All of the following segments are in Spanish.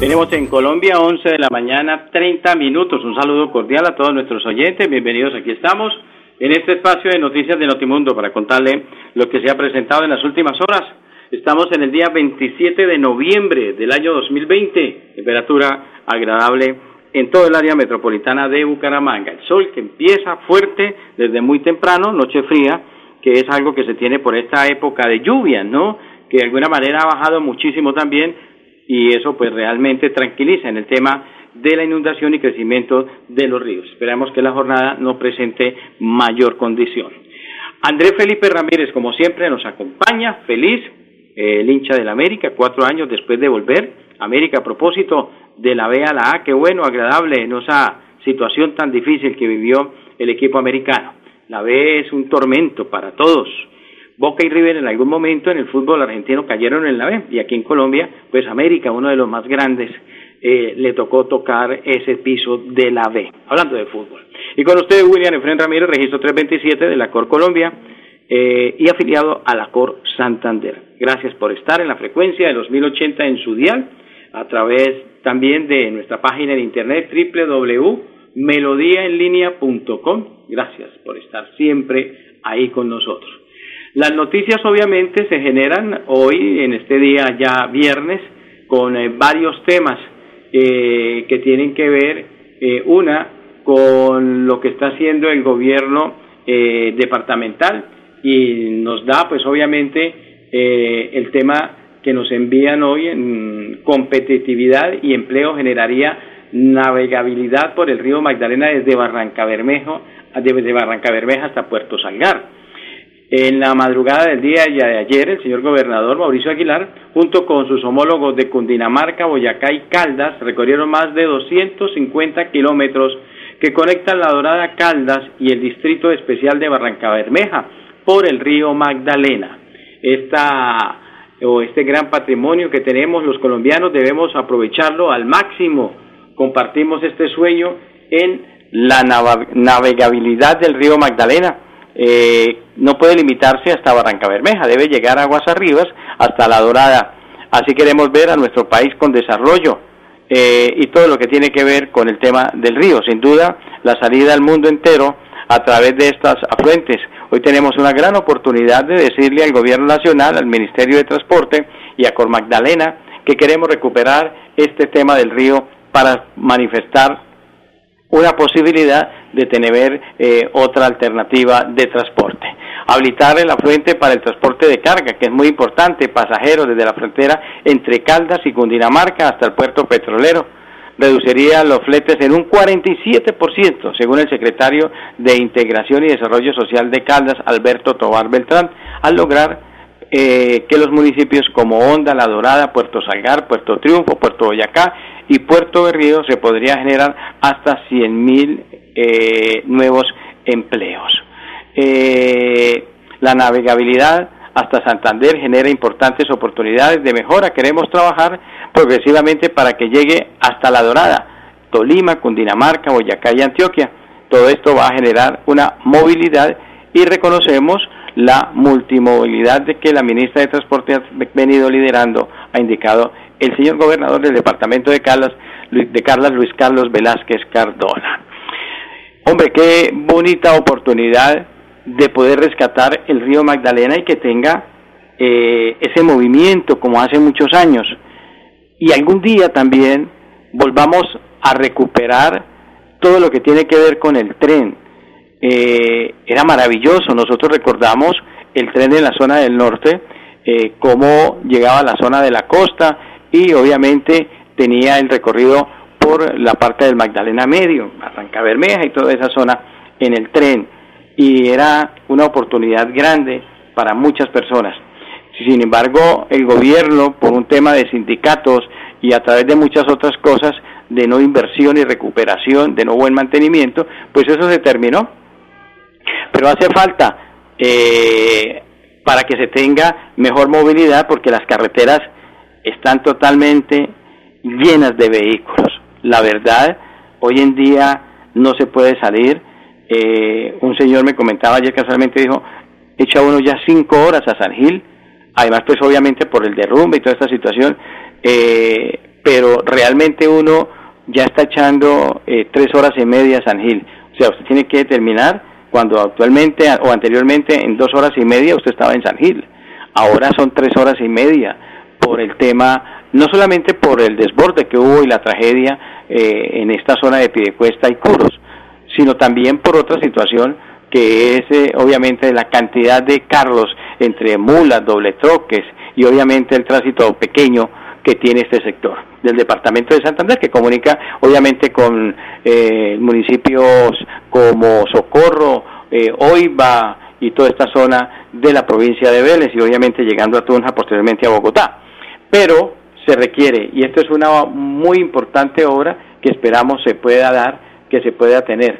Tenemos en Colombia 11 de la mañana 30 minutos. Un saludo cordial a todos nuestros oyentes. Bienvenidos. Aquí estamos en este espacio de noticias de Notimundo para contarle lo que se ha presentado en las últimas horas. Estamos en el día 27 de noviembre del año 2020. Temperatura agradable en todo el área metropolitana de Bucaramanga. El sol que empieza fuerte desde muy temprano, noche fría, que es algo que se tiene por esta época de lluvia, ¿no? Que de alguna manera ha bajado muchísimo también y eso pues realmente tranquiliza en el tema de la inundación y crecimiento de los ríos. Esperamos que la jornada no presente mayor condición. Andrés Felipe Ramírez, como siempre, nos acompaña, feliz, el hincha del América, cuatro años después de volver. América, a propósito de la B a la A, qué bueno, agradable en esa situación tan difícil que vivió el equipo americano. La B es un tormento para todos Boca y River en algún momento en el fútbol argentino cayeron en la B y aquí en Colombia, pues América, uno de los más grandes, eh, le tocó tocar ese piso de la B, hablando de fútbol. Y con ustedes, William Efren Ramírez, registro 327 de la Cor Colombia eh, y afiliado a la Cor Santander. Gracias por estar en la frecuencia de los 1080 en su dial, a través también de nuestra página en internet www.melodiaenlinea.com. Gracias por estar siempre ahí con nosotros. Las noticias obviamente se generan hoy, en este día ya viernes, con eh, varios temas eh, que tienen que ver, eh, una, con lo que está haciendo el gobierno departamental y nos da pues obviamente el tema que nos envían hoy en competitividad y empleo generaría navegabilidad por el río Magdalena desde Barranca Bermejo, desde Barranca Bermeja hasta Puerto Salgar. En la madrugada del día de ayer, el señor gobernador Mauricio Aguilar, junto con sus homólogos de Cundinamarca, Boyacá y Caldas, recorrieron más de 250 kilómetros que conectan la Dorada Caldas y el Distrito Especial de Barranca Bermeja por el río Magdalena. Esta o este gran patrimonio que tenemos los colombianos debemos aprovecharlo al máximo. Compartimos este sueño en la navegabilidad del río Magdalena eh, no puede limitarse hasta Barranca Bermeja, debe llegar aguas arriba hasta La Dorada. Así queremos ver a nuestro país con desarrollo eh, y todo lo que tiene que ver con el tema del río. Sin duda, la salida al mundo entero a través de estas afluentes. Hoy tenemos una gran oportunidad de decirle al Gobierno Nacional, al Ministerio de Transporte y a Cor Magdalena que queremos recuperar este tema del río para manifestar una posibilidad de tener eh, otra alternativa de transporte. Habilitar el afluente para el transporte de carga, que es muy importante, pasajeros desde la frontera entre Caldas y Cundinamarca hasta el puerto petrolero. Reduciría los fletes en un 47%, según el secretario de Integración y Desarrollo Social de Caldas, Alberto Tobar Beltrán, al lograr eh, que los municipios como Honda, La Dorada, Puerto Salgar, Puerto Triunfo, Puerto Boyacá y Puerto Berrío se podría generar hasta 100.000 eh, nuevos empleos. Eh, la navegabilidad hasta Santander genera importantes oportunidades de mejora. Queremos trabajar progresivamente para que llegue hasta La Dorada, Tolima, Cundinamarca, Boyacá y Antioquia. Todo esto va a generar una movilidad y reconocemos la multimovilidad de que la ministra de Transporte ha venido liderando, ha indicado el señor gobernador del departamento de Carlas, de Luis Carlos Velázquez Cardona. Hombre, qué bonita oportunidad de poder rescatar el río Magdalena y que tenga eh, ese movimiento como hace muchos años. Y algún día también volvamos a recuperar todo lo que tiene que ver con el tren. Eh, era maravilloso, nosotros recordamos el tren en la zona del norte, eh, cómo llegaba a la zona de la costa, y obviamente tenía el recorrido por la parte del Magdalena Medio, Barranca Bermeja y toda esa zona en el tren y era una oportunidad grande para muchas personas. Sin embargo, el gobierno, por un tema de sindicatos y a través de muchas otras cosas, de no inversión y recuperación, de no buen mantenimiento, pues eso se terminó. Pero hace falta eh, para que se tenga mejor movilidad porque las carreteras están totalmente llenas de vehículos. La verdad, hoy en día no se puede salir. Eh, un señor me comentaba ayer casualmente, dijo, echa uno ya cinco horas a San Gil, además pues obviamente por el derrumbe y toda esta situación, eh, pero realmente uno ya está echando eh, tres horas y media a San Gil. O sea, usted tiene que terminar cuando actualmente o anteriormente en dos horas y media usted estaba en San Gil. Ahora son tres horas y media por el tema, no solamente por el desborde que hubo y la tragedia eh, en esta zona de Pidecuesta y Curos, sino también por otra situación que es eh, obviamente la cantidad de carros entre mulas, doble troques y obviamente el tránsito pequeño que tiene este sector del departamento de Santander que comunica obviamente con eh, municipios como Socorro, eh, y toda esta zona de la provincia de Vélez y obviamente llegando a Tunja posteriormente a Bogotá. Pero se requiere, y esto es una muy importante obra que esperamos se pueda dar, que se pueda tener.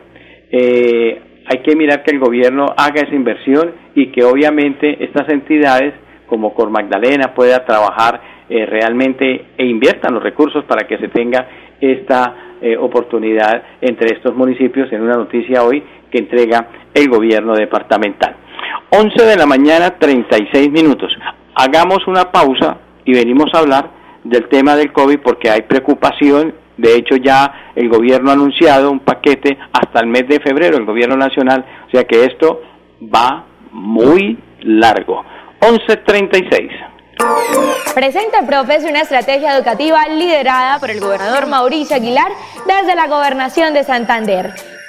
Eh, hay que mirar que el gobierno haga esa inversión y que obviamente estas entidades como Cor Magdalena pueda trabajar eh, realmente e inviertan los recursos para que se tenga esta eh, oportunidad entre estos municipios en una noticia hoy que entrega el gobierno departamental. 11 de la mañana, 36 minutos. Hagamos una pausa y venimos a hablar del tema del COVID porque hay preocupación. De hecho, ya el gobierno ha anunciado un paquete hasta el mes de febrero, el gobierno nacional. O sea que esto va muy largo. 11.36. Presenta Profes una estrategia educativa liderada por el gobernador Mauricio Aguilar desde la gobernación de Santander.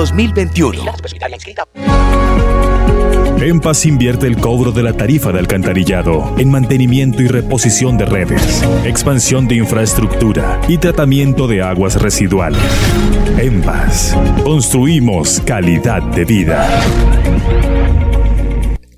2021. En Paz invierte el cobro de la tarifa de alcantarillado en mantenimiento y reposición de redes, expansión de infraestructura y tratamiento de aguas residuales. En Paz, construimos calidad de vida.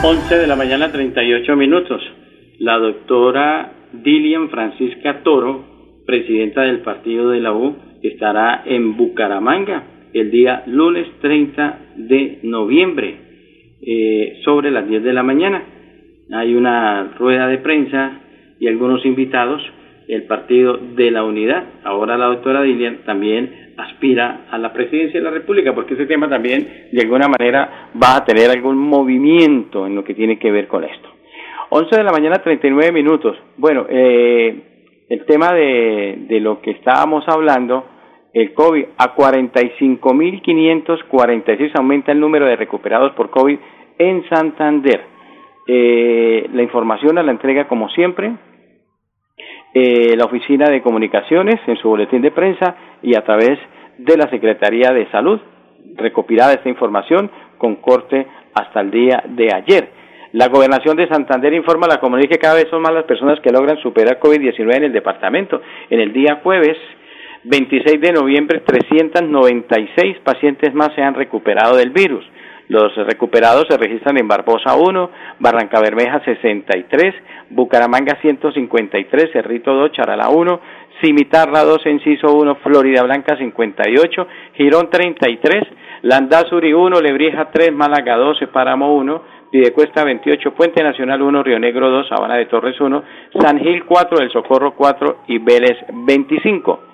11 de la mañana 38 minutos. La doctora Dilian Francisca Toro, presidenta del partido de la U, estará en Bucaramanga el día lunes 30 de noviembre eh, sobre las 10 de la mañana. Hay una rueda de prensa y algunos invitados el Partido de la Unidad. Ahora la doctora Dilian también aspira a la presidencia de la República, porque ese tema también de alguna manera va a tener algún movimiento en lo que tiene que ver con esto. 11 de la mañana, 39 minutos. Bueno, eh, el tema de, de lo que estábamos hablando, el COVID, a 45.546 aumenta el número de recuperados por COVID en Santander. Eh, la información a la entrega, como siempre, eh, la Oficina de Comunicaciones en su boletín de prensa y a través de la Secretaría de Salud. Recopilada esta información con corte hasta el día de ayer. La Gobernación de Santander informa a la comunidad que cada vez son más las personas que logran superar COVID-19 en el departamento. En el día jueves 26 de noviembre, 396 pacientes más se han recuperado del virus. Los recuperados se registran en Barbosa 1, Barranca Bermeja 63, Bucaramanga 153, Cerrito 2, Charala 1, Cimitarra 2, Enciso 1, Florida Blanca 58, Girón 33, Landazuri 1, Lebrija 3, Málaga 12, Páramo 1, Pidecuesta 28, Puente Nacional 1, Río Negro 2, Sabana de Torres 1, San Gil 4, El Socorro 4 y Vélez 25.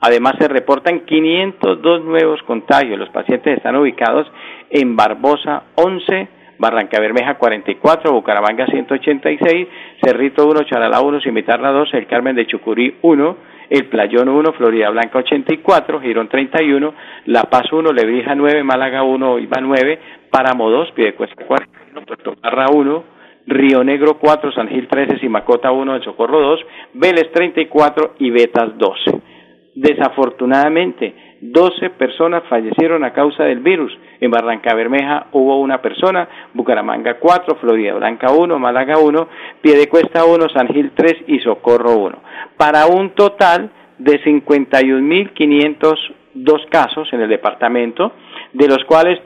Además se reportan 502 nuevos contagios. Los pacientes están ubicados en Barbosa 11, Barranca Bermeja 44, Bucaramanga 186, Cerrito 1, Charalá 1, Cimitarra 2, El Carmen de Chucurí 1, El Playón 1, Florida Blanca 84, Girón 31, La Paz 1, Lebrija 9, Málaga 1, Iba 9, Páramo 2, Piedecuesta 41, Puerto Barra 1, Río Negro 4, San Gil 13, Simacota 1, El Socorro 2, Vélez 34 y Betas 12. Desafortunadamente, 12 personas fallecieron a causa del virus. En Barranca Bermeja hubo una persona, Bucaramanga 4, Florida Blanca 1, Málaga 1, Piedecuesta 1, San Gil 3 y Socorro 1. Para un total de 51.502 casos en el departamento, de los cuales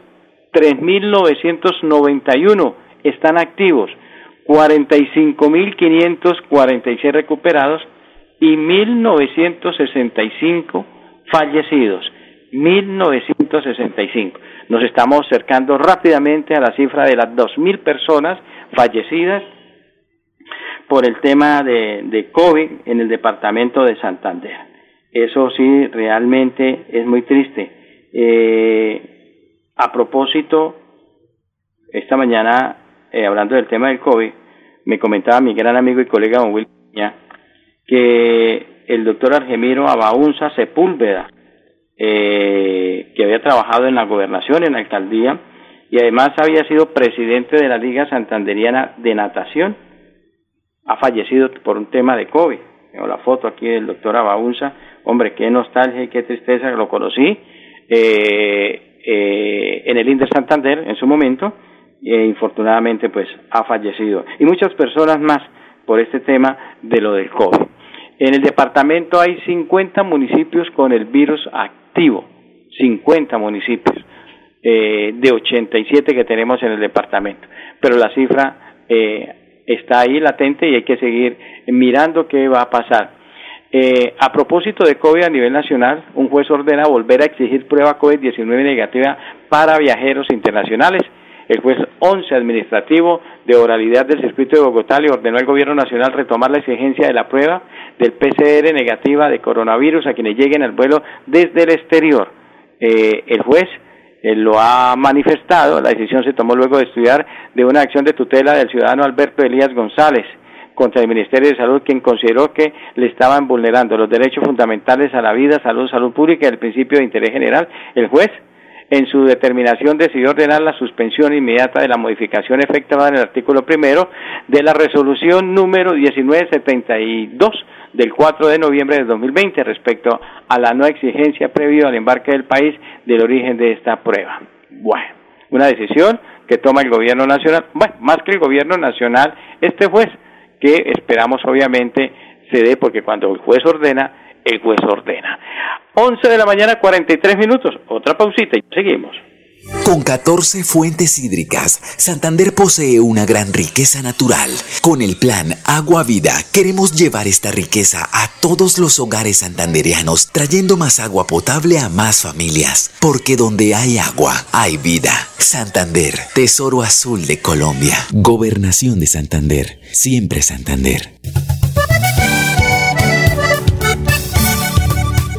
3.991 están activos, 45.546 recuperados y 1965 fallecidos. 1965. Nos estamos acercando rápidamente a la cifra de las 2.000 personas fallecidas por el tema de, COVID en el departamento de Santander. Eso sí, realmente es muy triste. Eh, a propósito, esta mañana, eh, hablando del tema del COVID, me comentaba mi gran amigo y colega Don Will que el doctor Argemiro Abaunza Sepúlveda, eh, que había trabajado en la gobernación, en la alcaldía, y además había sido presidente de la Liga Santanderiana de Natación, ha fallecido por un tema de COVID. Tengo la foto aquí del doctor Abaunza, hombre, qué nostalgia y qué tristeza, lo conocí eh, eh, en el Inter Santander en su momento, e infortunadamente pues ha fallecido. Y muchas personas más por este tema de lo del COVID. En el departamento hay 50 municipios con el virus activo, 50 municipios eh, de 87 que tenemos en el departamento, pero la cifra eh, está ahí latente y hay que seguir mirando qué va a pasar. Eh, a propósito de COVID a nivel nacional, un juez ordena volver a exigir prueba COVID-19 negativa para viajeros internacionales el juez 11 administrativo de oralidad del circuito de Bogotá le ordenó al gobierno nacional retomar la exigencia de la prueba del PCR negativa de coronavirus a quienes lleguen al vuelo desde el exterior. Eh, el juez eh, lo ha manifestado, la decisión se tomó luego de estudiar de una acción de tutela del ciudadano Alberto Elías González contra el Ministerio de Salud, quien consideró que le estaban vulnerando los derechos fundamentales a la vida, salud, salud pública y el principio de interés general. El juez en su determinación decidió ordenar la suspensión inmediata de la modificación efectuada en el artículo primero de la resolución número 1972 del 4 de noviembre de 2020 respecto a la no exigencia previa al embarque del país del origen de esta prueba. Bueno, una decisión que toma el gobierno nacional, bueno, más que el gobierno nacional, este juez, que esperamos obviamente se dé porque cuando el juez ordena, el juez ordena. 11 de la mañana, 43 minutos. Otra pausita y seguimos. Con 14 fuentes hídricas, Santander posee una gran riqueza natural. Con el plan Agua Vida queremos llevar esta riqueza a todos los hogares santanderianos, trayendo más agua potable a más familias. Porque donde hay agua, hay vida. Santander, Tesoro Azul de Colombia. Gobernación de Santander, siempre Santander.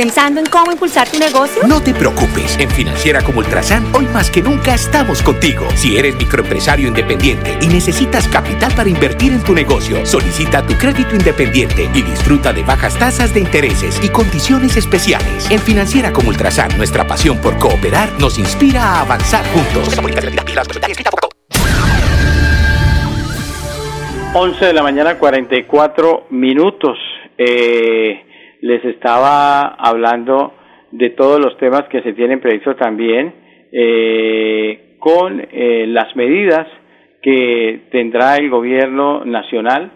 ¿Pensando en cómo impulsar tu negocio? No te preocupes. En Financiera como Ultrasan, hoy más que nunca estamos contigo. Si eres microempresario independiente y necesitas capital para invertir en tu negocio, solicita tu crédito independiente y disfruta de bajas tasas de intereses y condiciones especiales. En Financiera como Ultrasan, nuestra pasión por cooperar nos inspira a avanzar juntos. 11 de la mañana, 44 minutos. Eh, les estaba hablando de todos los temas que se tienen previsto también eh, con eh, las medidas que tendrá el gobierno nacional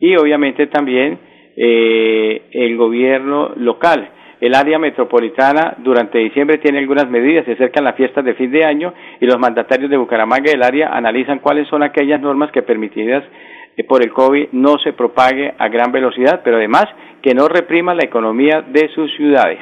y obviamente también eh, el gobierno local. El área metropolitana durante diciembre tiene algunas medidas, se acercan las fiestas de fin de año y los mandatarios de Bucaramanga y del área analizan cuáles son aquellas normas que permitidas por el COVID no se propague a gran velocidad, pero además que no reprima la economía de sus ciudades.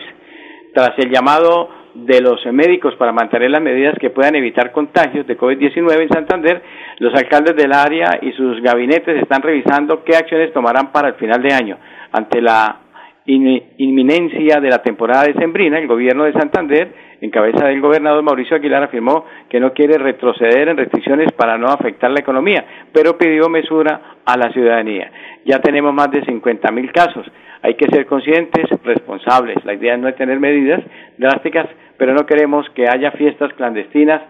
Tras el llamado de los médicos para mantener las medidas que puedan evitar contagios de COVID-19 en Santander, los alcaldes del área y sus gabinetes están revisando qué acciones tomarán para el final de año. Ante la inminencia de la temporada decembrina, el gobierno de Santander, en cabeza del gobernador Mauricio Aguilar, afirmó que no quiere retroceder en restricciones para no afectar la economía, pero pidió mesura a la ciudadanía. Ya tenemos más de 50 mil casos. Hay que ser conscientes, responsables. La idea no es tener medidas drásticas, pero no queremos que haya fiestas clandestinas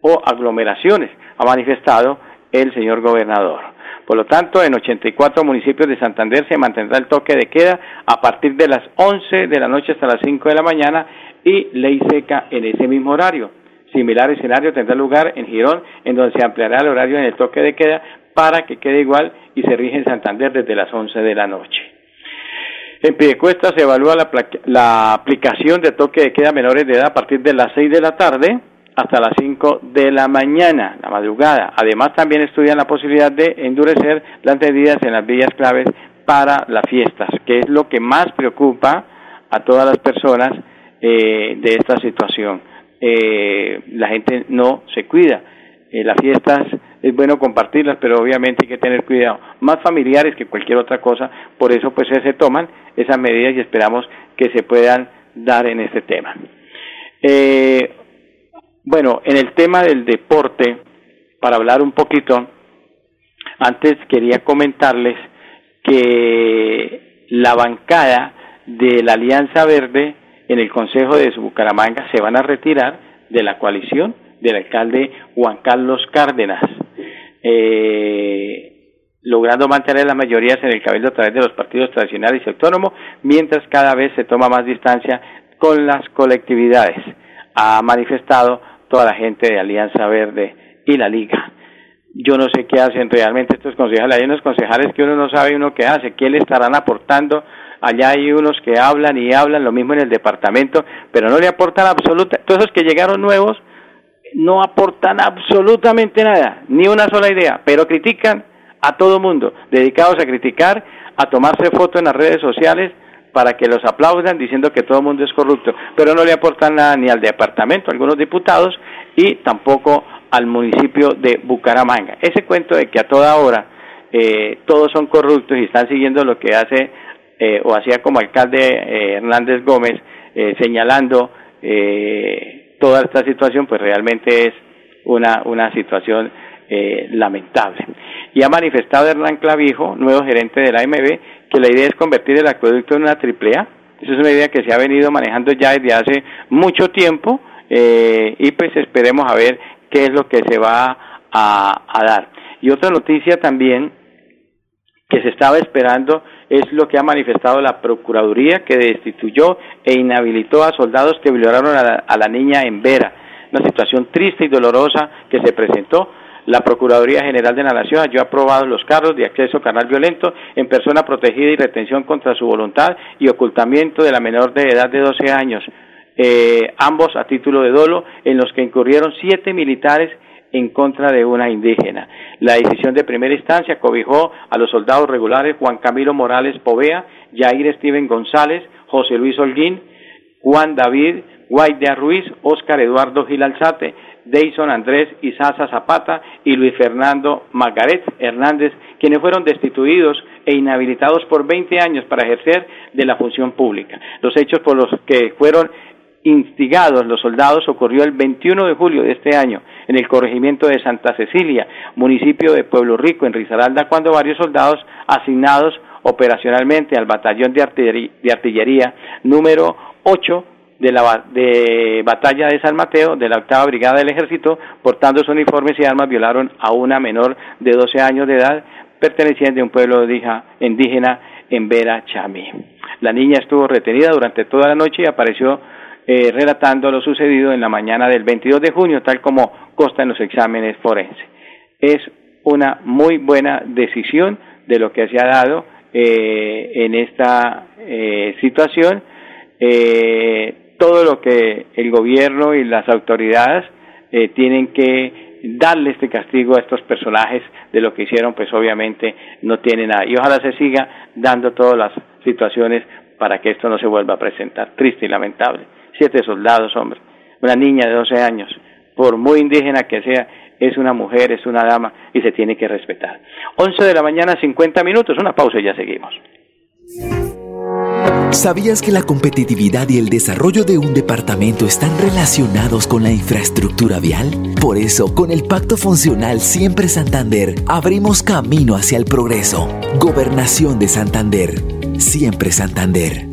o aglomeraciones, ha manifestado el señor gobernador. Por lo tanto, en 84 municipios de Santander se mantendrá el toque de queda a partir de las 11 de la noche hasta las 5 de la mañana y ley seca en ese mismo horario. Similar escenario tendrá lugar en Girón, en donde se ampliará el horario en el toque de queda para que quede igual y se rige en Santander desde las 11 de la noche. En Piedecuesta se evalúa la, la aplicación de toque de queda a menores de edad a partir de las 6 de la tarde hasta las 5 de la mañana, la madrugada. Además, también estudian la posibilidad de endurecer las medidas en las vías claves para las fiestas, que es lo que más preocupa a todas las personas eh, de esta situación. Eh, la gente no se cuida. Eh, las fiestas es bueno compartirlas, pero obviamente hay que tener cuidado. Más familiares que cualquier otra cosa, por eso pues se toman esas medidas y esperamos que se puedan dar en este tema. Eh, bueno, en el tema del deporte, para hablar un poquito, antes quería comentarles que la bancada de la Alianza Verde en el Consejo de Bucaramanga se van a retirar de la coalición del alcalde Juan Carlos Cárdenas, eh, logrando mantener las mayorías en el cabildo a través de los partidos tradicionales y autónomos, mientras cada vez se toma más distancia con las colectividades. Ha manifestado toda la gente de Alianza Verde y la Liga. Yo no sé qué hacen realmente estos concejales. Hay unos concejales que uno no sabe uno qué hace, qué le estarán aportando. Allá hay unos que hablan y hablan, lo mismo en el departamento, pero no le aportan absoluta. Todos esos que llegaron nuevos no aportan absolutamente nada, ni una sola idea, pero critican a todo mundo, dedicados a criticar, a tomarse fotos en las redes sociales, para que los aplaudan diciendo que todo el mundo es corrupto, pero no le aportan nada ni al departamento, algunos diputados, y tampoco al municipio de Bucaramanga. Ese cuento de que a toda hora eh, todos son corruptos y están siguiendo lo que hace eh, o hacía como alcalde eh, Hernández Gómez, señalando toda esta situación, pues realmente es una, una situación lamentable. Y ha manifestado Hernán Clavijo, nuevo gerente de la AMB, que la idea es convertir el acueducto en una triple A. Esa es una idea que se ha venido manejando ya desde hace mucho tiempo eh, y pues esperemos a ver qué es lo que se va a, dar. Y otra noticia también que se estaba esperando es lo que ha manifestado la Procuraduría que destituyó e inhabilitó a soldados que violaron a la, a la niña en Vera. Una situación triste y dolorosa que se presentó la Procuraduría General de la Nación ha aprobado los cargos de acceso canal violento en persona protegida y retención contra su voluntad y ocultamiento de la menor de edad de 12 años, eh, ambos a título de dolo, en los que incurrieron siete militares en contra de una indígena. La decisión de primera instancia cobijó a los soldados regulares Juan Camilo Morales Povea, Jair Steven González, José Luis Holguín, Juan David Guaidea Ruiz, Óscar Eduardo Gil Alzate, Deison Andrés Isaza Zapata y Luis Fernando Margaret Hernández, quienes fueron destituidos e inhabilitados por 20 años para ejercer de la función pública. Los hechos por los que fueron instigados los soldados ocurrió el 21 de julio de este año en el corregimiento de Santa Cecilia, municipio de Pueblo Rico, en Risaralda, cuando varios soldados asignados operacionalmente al batallón de artillería, de artillería número 8 de la de batalla de San Mateo de la octava brigada del ejército portando sus uniformes y armas violaron a una menor de 12 años de edad perteneciente a un pueblo indígena en Vera Chami. La niña estuvo retenida durante toda la noche y apareció eh, relatando lo sucedido en la mañana del 22 de junio, tal como consta en los exámenes forenses. Es una muy buena decisión de lo que se ha dado eh, en esta eh, situación. Todo lo que el gobierno y las autoridades tienen que darle este castigo a estos personajes de lo que hicieron, pues obviamente no tiene nada. Y ojalá se siga dando todas las situaciones para que esto no se vuelva a presentar. Triste y lamentable. Siete soldados, hombre. Una niña de 12 años, por muy indígena que sea, es una mujer, es una dama y se tiene que respetar. 11 de la mañana, 50 minutos, una pausa y ya seguimos. ¿Sabías que la competitividad y el desarrollo de un departamento están relacionados con la infraestructura vial? Por eso, con el Pacto Funcional Siempre Santander, abrimos camino hacia el progreso. Gobernación de Santander. Siempre Santander.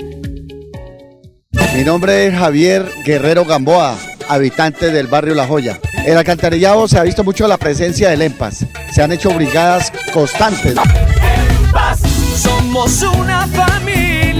Mi nombre es Javier Guerrero Gamboa, habitante del barrio La Joya. En alcantarillado se ha visto mucho la presencia del EMPAS. Se han hecho brigadas constantes. EMPAS, somos una familia.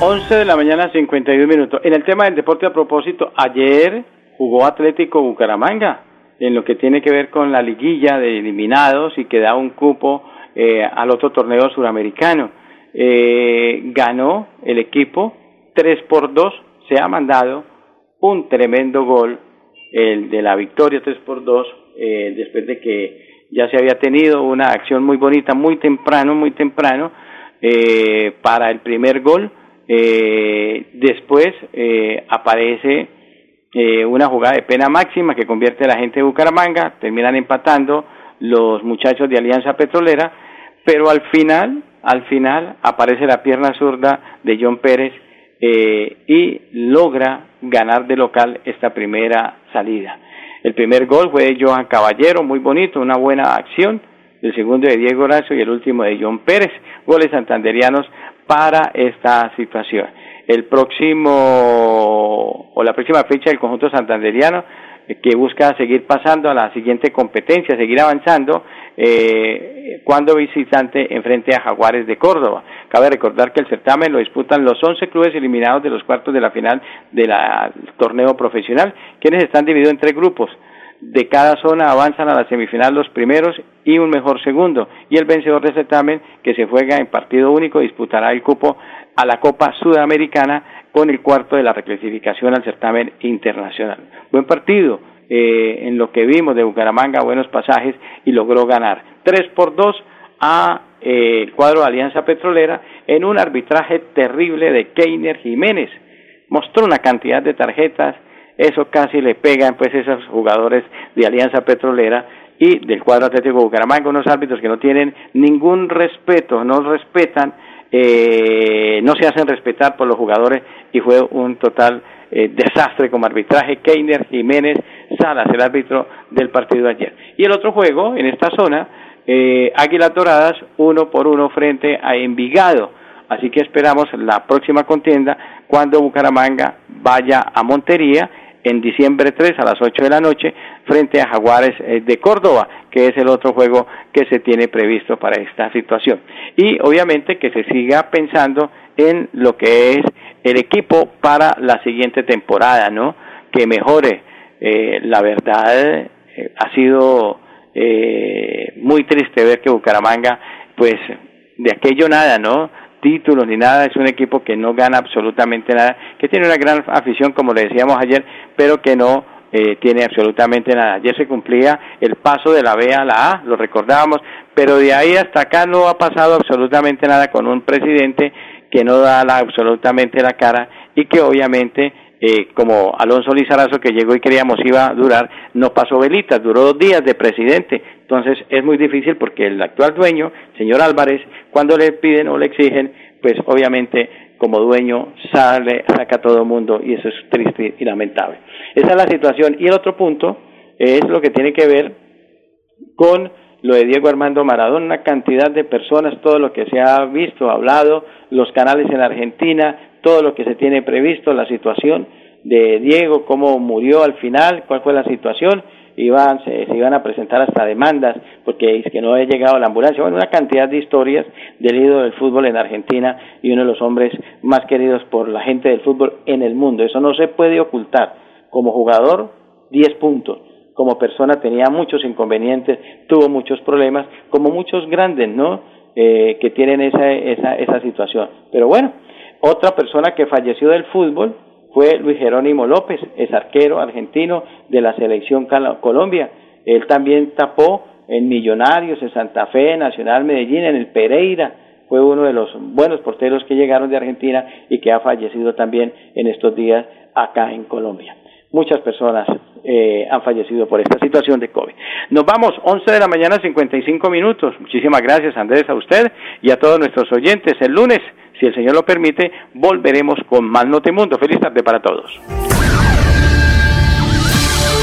11 de la mañana, 51 minutos. En el tema del deporte a propósito, ayer jugó Atlético Bucaramanga en lo que tiene que ver con la liguilla de eliminados y que da un cupo eh, al otro torneo suramericano. Eh, ganó el equipo 3 por 2, se ha mandado un tremendo gol, el de la victoria 3 por 2, eh, después de que ya se había tenido una acción muy bonita, muy temprano, muy temprano, eh, para el primer gol. Eh, después eh, aparece eh, una jugada de pena máxima que convierte a la gente de Bucaramanga, terminan empatando los muchachos de Alianza Petrolera, pero al final, al final aparece la pierna zurda de John Pérez eh, y logra ganar de local esta primera salida. El primer gol fue de Johan Caballero, muy bonito, una buena acción. El segundo de Diego Horacio y el último de John Pérez, goles santanderianos para esta situación el próximo o la próxima fecha del conjunto santanderiano eh, que busca seguir pasando a la siguiente competencia, seguir avanzando eh, cuando visitante enfrente a Jaguares de Córdoba. Cabe recordar que el certamen lo disputan los 11 clubes eliminados de los cuartos de la final del torneo profesional, quienes están divididos en tres grupos. De cada zona avanzan a la semifinal los primeros y un mejor segundo. Y el vencedor del certamen, que se juega en partido único, disputará el cupo a la Copa Sudamericana con el cuarto de la reclasificación al certamen internacional. Buen partido eh, en lo que vimos de Bucaramanga, buenos pasajes y logró ganar 3 por 2 a eh, el cuadro de Alianza Petrolera en un arbitraje terrible de Keiner Jiménez. Mostró una cantidad de tarjetas, eso casi le pegan pues esos jugadores de Alianza Petrolera y del cuadro Atlético Bucaramanga, unos árbitros que no tienen ningún respeto, no respetan eh, no se hacen respetar por los jugadores y fue un total eh, desastre como arbitraje. Keiner Jiménez Salas, el árbitro del partido de ayer. Y el otro juego en esta zona, eh, Águilas Doradas, uno por uno frente a Envigado. Así que esperamos la próxima contienda cuando Bucaramanga vaya a Montería en diciembre 3 a las 8 de la noche frente a Jaguares eh, de Córdoba, que es el otro juego que se tiene previsto para esta situación. Y obviamente que se siga pensando en lo que es el equipo para la siguiente temporada, ¿no? Que mejore. Eh, la verdad eh, ha sido muy triste ver que Bucaramanga, pues de aquello nada, ¿no? Títulos ni nada, es un equipo que no gana absolutamente nada, que tiene una gran afición, como le decíamos ayer, pero que no eh, tiene absolutamente nada. Ayer se cumplía el paso de la B a la A, lo recordábamos, pero de ahí hasta acá no ha pasado absolutamente nada con un presidente que no da absolutamente la cara y que obviamente eh, como Alonso Lizarazo que llegó y creíamos iba a durar, no pasó velitas, duró dos días de presidente. Entonces es muy difícil porque el actual dueño, señor Álvarez, cuando le piden o le exigen, pues obviamente como dueño sale, saca a todo el mundo y eso es triste y lamentable. Esa es la situación. Y el otro punto es lo que tiene que ver con lo de Diego Armando Maradona, una cantidad de personas, todo lo que se ha visto, hablado, los canales en Argentina, todo lo que se tiene previsto, la situación de Diego, cómo murió al final, cuál fue la situación, iban, se, iban a presentar hasta demandas porque es que no ha llegado la ambulancia, bueno, una cantidad de historias del ídolo del fútbol en Argentina y uno de los hombres más queridos por la gente del fútbol en el mundo, eso no se puede ocultar, como jugador 10 puntos, como persona tenía muchos inconvenientes, tuvo muchos problemas, como muchos grandes, ¿no? Eh, que tienen esa, esa, esa situación. Pero bueno, otra persona que falleció del fútbol fue Luis Jerónimo López, es arquero argentino de la selección Colombia. Él también tapó en Millonarios, en Santa Fe, Nacional Medellín, en el Pereira. Fue uno de los buenos porteros que llegaron de Argentina y que ha fallecido también en estos días acá en Colombia muchas personas eh, han fallecido por esta situación de COVID. Nos vamos, 11 de la mañana, 55 minutos. Muchísimas gracias, Andrés, a usted y a todos nuestros oyentes. El lunes, si el Señor lo permite, volveremos con más Notimundo. Feliz tarde para todos.